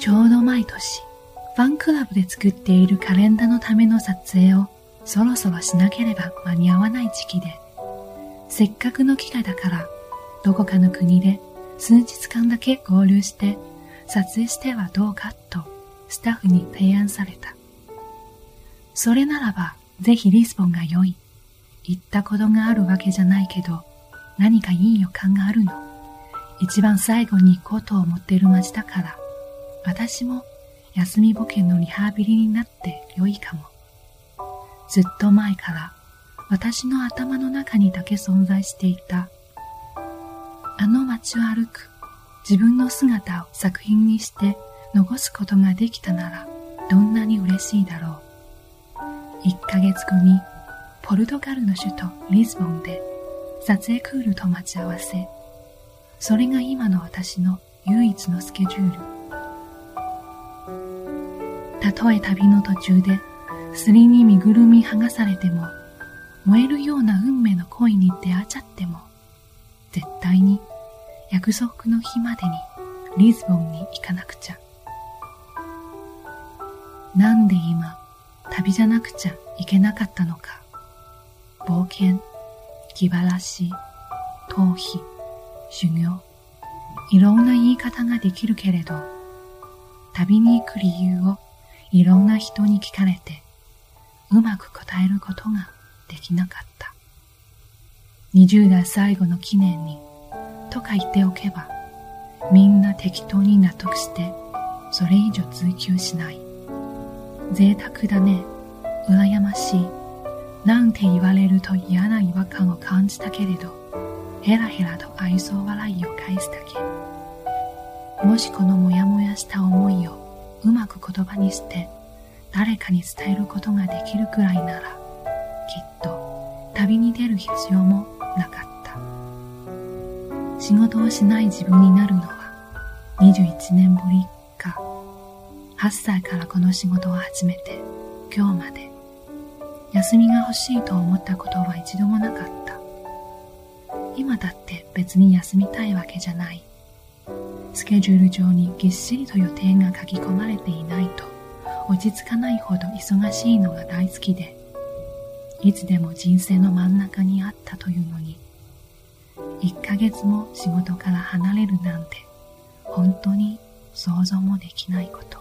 ちょうど毎年、ファンクラブで作っているカレンダーのための撮影をそろそろしなければ間に合わない時期で、せっかくの機会だから、どこかの国で数日間だけ合流して撮影してはどうかとスタッフに提案された。それならば、ぜひリスボンが良い。行ったことがあるわけじゃないけど、何かいい予感があるの。一番最後に行こうと思っている街だから、私も休みボケのリハビリになって良いかも。ずっと前から私の頭の中にだけ存在していた。あの街を歩く自分の姿を作品にして残すことができたならどんなに嬉しいだろう。1ヶ月後にポルトガルの首都リスボンで撮影クールと待ち合わせ。それが今の私の唯一のスケジュール。たとえ旅の途中で、すりに身ぐるみ剥がされても、燃えるような運命の恋に出会っちゃっても、絶対に約束の日までにリズボンに行かなくちゃ。なんで今、旅じゃなくちゃいけなかったのか。冒険、気晴らし、逃避、修行、いろんな言い方ができるけれど、旅に行く理由をいろんな人に聞かれて、うまく答えることができなかった。20代最後の記念に、とか言っておけば、みんな適当に納得して、それ以上追求しない。贅沢だね、羨ましい、なんて言われると嫌な違和感を感じたけれど、ヘラヘラと愛想笑いを返すだけ。もしこのモヤモヤした思いをうまく言葉にして誰かに伝えることができるくらいならきっと旅に出る必要もなかった。仕事をしない自分になるのは21年ぶりか。8歳からこの仕事を始めて今日まで。休みが欲しいと思ったことは一度もなかった。今だって別に休みたいわけじゃない。スケジュール上にぎっしりと予定が書き込まれていないと落ち着かないほど忙しいのが大好きで、いつでも人生の真ん中にあったというのに、1ヶ月も仕事から離れるなんて本当に想像もできないこと。